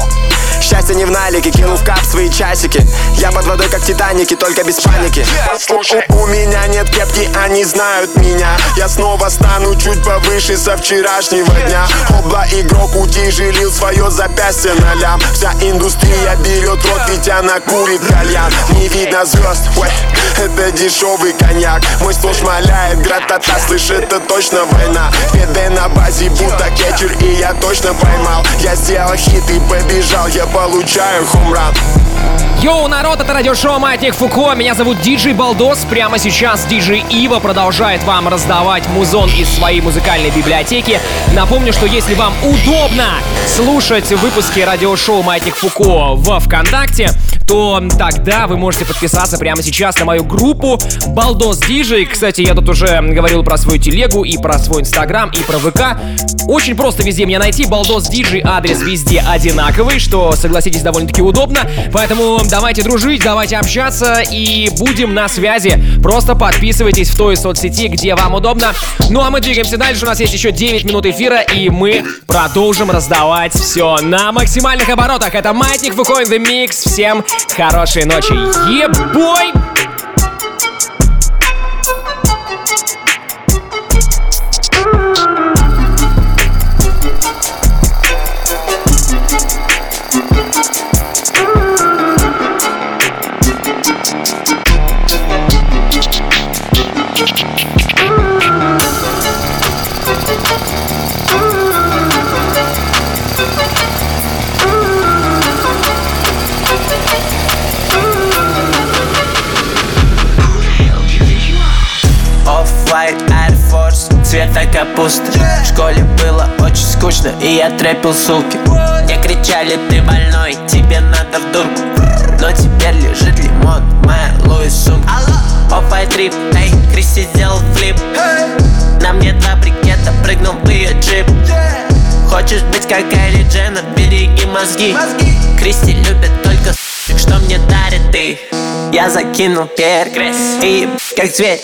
Speaker 33: Счастье не в налике, кинул в кап свои часики. Я под водой как Титаники, только без паники. У, у меня нет кепки, они знают меня. Я снова стану чуть повыше со вчерашнего дня. Обла игрок утяжелил свое запястье на лям. Вся индустрия берет рот, ведь она курит кальян. Не видно звезд, ой, это дешевый коньяк. Мой стол шмаляет, гратата, слышь, это точно война. Педы на базе, будто кетчер, и я точно поймал. Я сделал хит и побежал, я получаю хумран
Speaker 1: Йоу, народ, это радиошоу Маятник Фуко. Меня зовут Диджей Балдос. Прямо сейчас Диджей Ива продолжает вам раздавать музон из своей музыкальной библиотеки. Напомню, что если вам удобно слушать выпуски радиошоу Маятник Фуко в ВКонтакте, то тогда вы можете подписаться прямо сейчас на мою группу Балдос Диджей. Кстати, я тут уже говорил про свою телегу и про свой инстаграм и про ВК. Очень просто везде меня найти. Балдос Диджей адрес везде одинаковый, что, согласитесь, довольно-таки удобно. Поэтому давайте дружить, давайте общаться и будем на связи. Просто подписывайтесь в той соцсети, где вам удобно. Ну а мы двигаемся дальше. У нас есть еще 9 минут эфира, и мы продолжим раздавать все на максимальных оборотах. Это Маятник Фуко in the Mix. Всем хорошей ночи. Ебой!
Speaker 26: Цвета капусты. В школе было очень скучно, и я трепил сумки. Мне кричали, ты больной, тебе надо в дурку Но теперь лежит лимон моей Луис сумке Офай трип, эй, Кристи сделал флип. На мне два брикета, прыгнул в ее джип. Хочешь быть как Кайли Дженнер, береги мозги. Кристи любит только что мне дарит ты Я закинул перегресс И как зверь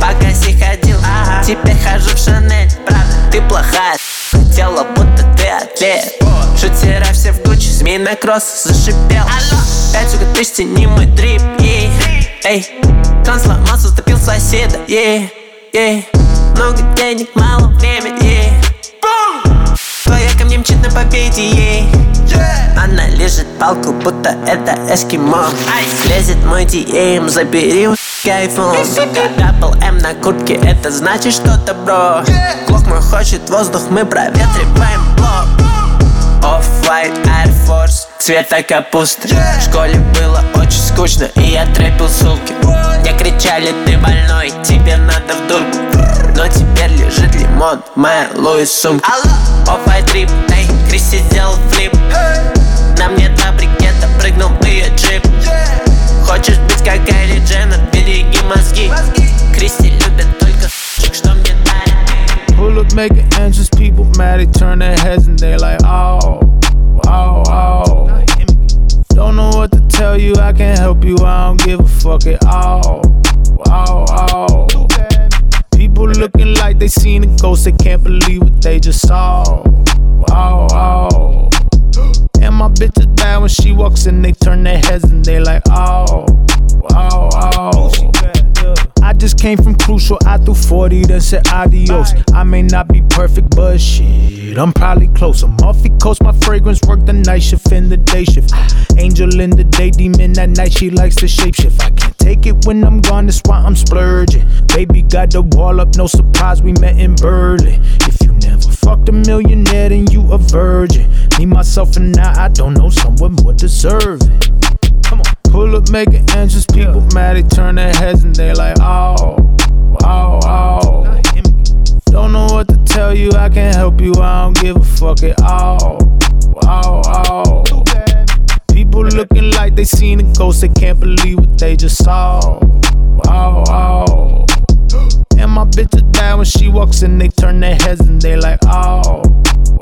Speaker 26: Пока си ходил, ага. теперь хожу в Шанель Правда, ты плохая. Тело будто ты атлет. Шутера все в Гуччи, змеиный кросс зашипел. Пять, сука, ты не мой дрип, ей Эй, кран сломался, стопил соседа, ей Ей, много денег, мало времени, ей Твоя ко мне мчит на победе, ей Она лежит палку, будто это эскимо. Лезет мой DM, забери у айфон. Дабл М на куртке, это значит что-то, бро. Клок мой хочет воздух, мы проветриваем блок. Off-White Air Force, цвета капусты. В школе было очень скучно, и я трепил сумки. Мне кричали, ты больной, тебе надо в дурку Но теперь лежит лимон в моей Луис сумке. Off-White Trip, эй, Кристи сделал флип На мне два брикета, прыгнул в ее джип Хочешь быть как Кайли Дженнер, береги мозги Кристи любит только что мне дарит
Speaker 34: Pull up making entrance, people mad, they turn their heads and they like, oh, oh, oh. Don't know what to tell you, I can't help you, I don't give a fuck at all. Oh, oh. People looking like they seen a ghost, they can't believe what they just saw. Oh, oh. And my bitch is bad when she walks in, they turn their heads and they like, oh, oh, oh. I just came from Crucial, I threw 40, then said adios. I may not be perfect, but shit, I'm probably close. I'm off the coast, my fragrance work the night shift and the day shift. Angel in the day, demon at night, she likes to shapeshift. I can't take it when I'm gone, that's why I'm splurging. Baby got the wall up, no surprise, we met in Berlin. If you never fucked a millionaire, then you a virgin. Me, myself, and I, I don't know someone more deserving. Come on. Pull up, making entrance, people mad, they turn their heads and they like, oh, oh, oh. Don't know what to tell you, I can't help you, I don't give a fuck at all. Oh, oh. People looking like they seen a ghost, they can't believe what they just saw. Oh, oh. And my bitch is bad when she walks in, they turn their heads and they like, oh,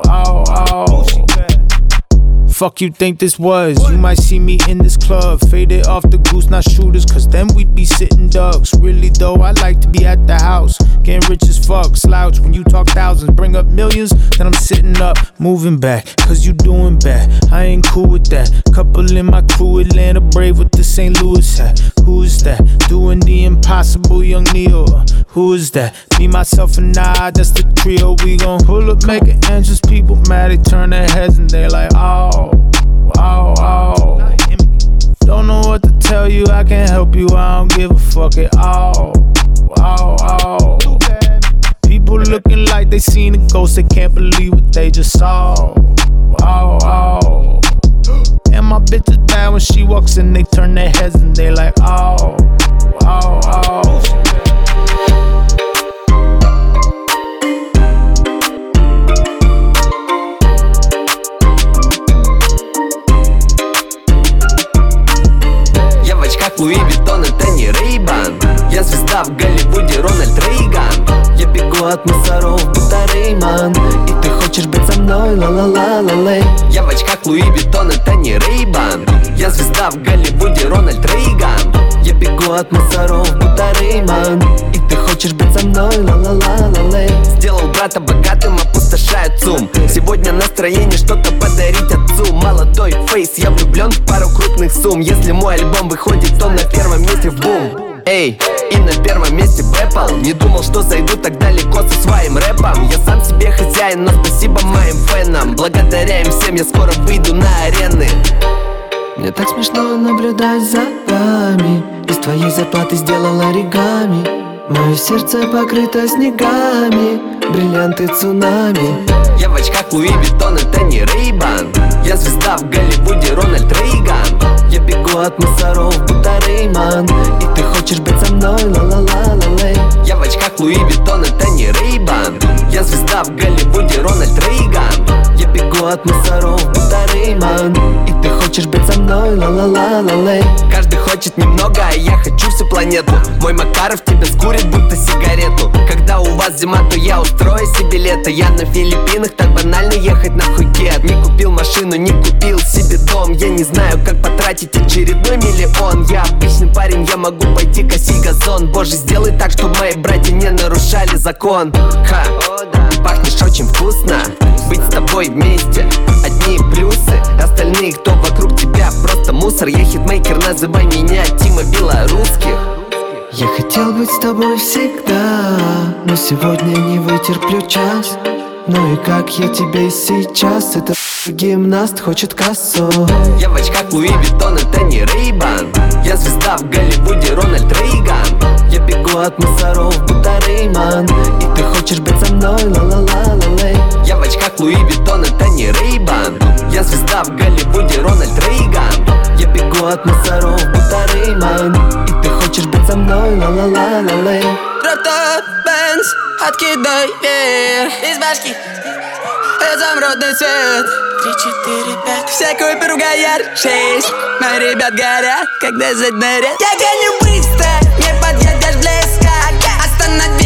Speaker 34: oh, oh. Fuck you think this was? You might see me in this club, faded off the goose, not shooters, cause then we'd be sitting ducks. Really though, I like to be at the house, getting rich as fuck. Slouch when you talk thousands, bring up millions, then I'm sitting up, moving back, cause you doing bad. I ain't cool with that. Couple in my crew, Atlanta Brave with the St. Louis hat. Who is that? Doing the impossible, young Neo. Who is that? Me, myself, and I, that's the trio. We gon' pull up, make it. People mad, they turn their heads and they like, oh, oh, oh. Don't know what to tell you, I can't help you, I don't give a fuck at all. Oh, oh. People looking like they seen a ghost, they can't believe what they just saw. Oh, oh. And my bitch is bad when she walks in, they turn their heads and they like, oh, oh, oh.
Speaker 35: Звезда в Голливуде, Рональд Рейган? Я бегу от мусоров, будто Рейман. И ты хочешь быть со мной, ла-ла-ла-ла-лей. Я в очках Луи Виттон, это не Рейбан Я звезда в Голливуде, Рональд Рейган. Я бегу от мусоров, будто Рейман. И ты хочешь быть со мной, ла-ла-ла-ла-лей. Сделал брата богатым, опустошает сум Сегодня настроение что-то подарить отцу. Молодой фейс, я влюблен в пару крупных сумм. Если мой альбом выходит, то на первом месте в бум Эй, и на первом месте Apple Не думал, что зайду так далеко со своим рэпом. Я сам себе хозяин, но спасибо моим фенам. Благодаря им всем я скоро выйду на арены. Мне так смешно наблюдать за вами. Из твоей зарплаты сделал оригами. Мое сердце покрыто снегами. Бриллианты цунами. Я в очках Луи Виттон, это не Рейбан Я звезда в Голливуде, Рональд Рейган. Я бегу от мусоров, будто Рейман хочешь быть со мной, ла-ла-ла-ла-лей. Я в очках Луи Виттон, это не Рейбан Я звезда в Голливуде, Рональд Рейган. Я бегу от мусоров, будто Рейман И ты хочешь быть со мной, ла-ла-ла-ла-лей? Каждый хочет немного, а я хочу всю планету. Мой Макаров тебя скурит, будто сигарету. Когда у вас зима, то я устрою себе лето. Я на Филиппинах, так банально ехать на Хукет. Не купил машину, не купил себе дом. Я не знаю, как потратить очередной миллион. Я обычный парень, я могу пойти косить газон. Боже, сделай так, чтобы мои братья не нарушали закон. Ха, пахнешь очень вкусно. Быть с тобой вместе Одни плюсы, остальные, кто вокруг тебя Просто мусор, я хитмейкер, называй меня Тима Белорусских. Я хотел быть с тобой всегда, но сегодня не вытерплю час. Ну и как я тебе сейчас, это <laughs> гимнаст хочет кассу. Я в очках Луи Виттон, это не Рейбан Я звезда в Голливуде, Рональд Рейган. Я бегу от мусоров, будто Рейман. И ты хочешь быть со мной, ла-ла-ла-ла-лей. Я в очках Луи Виттон, это не Рейбан Я звезда в Голливуде, Рональд Рейган. Я бегу от мусоров, будто Рейман. И ты хочешь быть со мной, ла-ла-ла-ла-лей.
Speaker 36: Дротот, Бенз, откидай вверх Из башки Изумрудный цвет Три, четыре, пять. Всякую перугаяр Шесть. Мои ребят горят, когда заднарят Я гоню быстро, не подъедешь близко. Останови,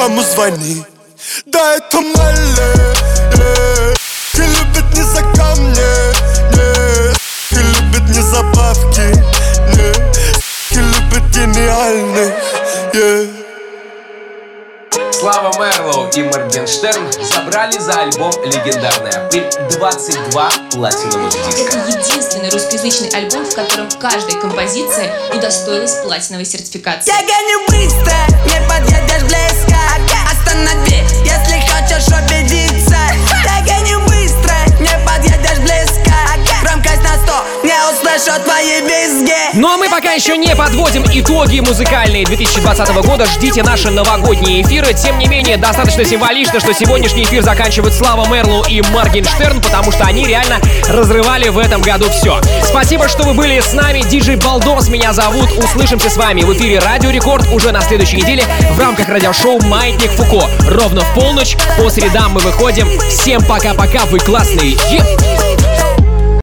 Speaker 37: кому звони Да, это Малли, yeah. И любит не за камни, не И любит не за бабки, не И любит гениальных, yeah.
Speaker 38: Слава Мерлоу и Моргенштерн забрали за альбом «Легендарный апрель» 22 платиновых диска.
Speaker 39: Это единственный русскоязычный альбом, в котором каждая композиция удостоилась платиновой сертификации.
Speaker 36: Я гоню быстро, не подъедешь близко Останови, услышу твои визги
Speaker 1: Ну а мы пока еще не подводим итоги музыкальные 2020 года. Ждите наши новогодние эфиры. Тем не менее, достаточно символично, что сегодняшний эфир заканчивают Слава Мерлу и Моргенштерн, потому что они реально разрывали в этом году все. Спасибо, что вы были с нами. Диджей Балдос меня зовут. Услышимся с вами в эфире Радио Рекорд уже на следующей неделе в рамках радиошоу «Маятник Фуко». Ровно в полночь по средам мы выходим. Всем пока-пока, вы классные. Еп!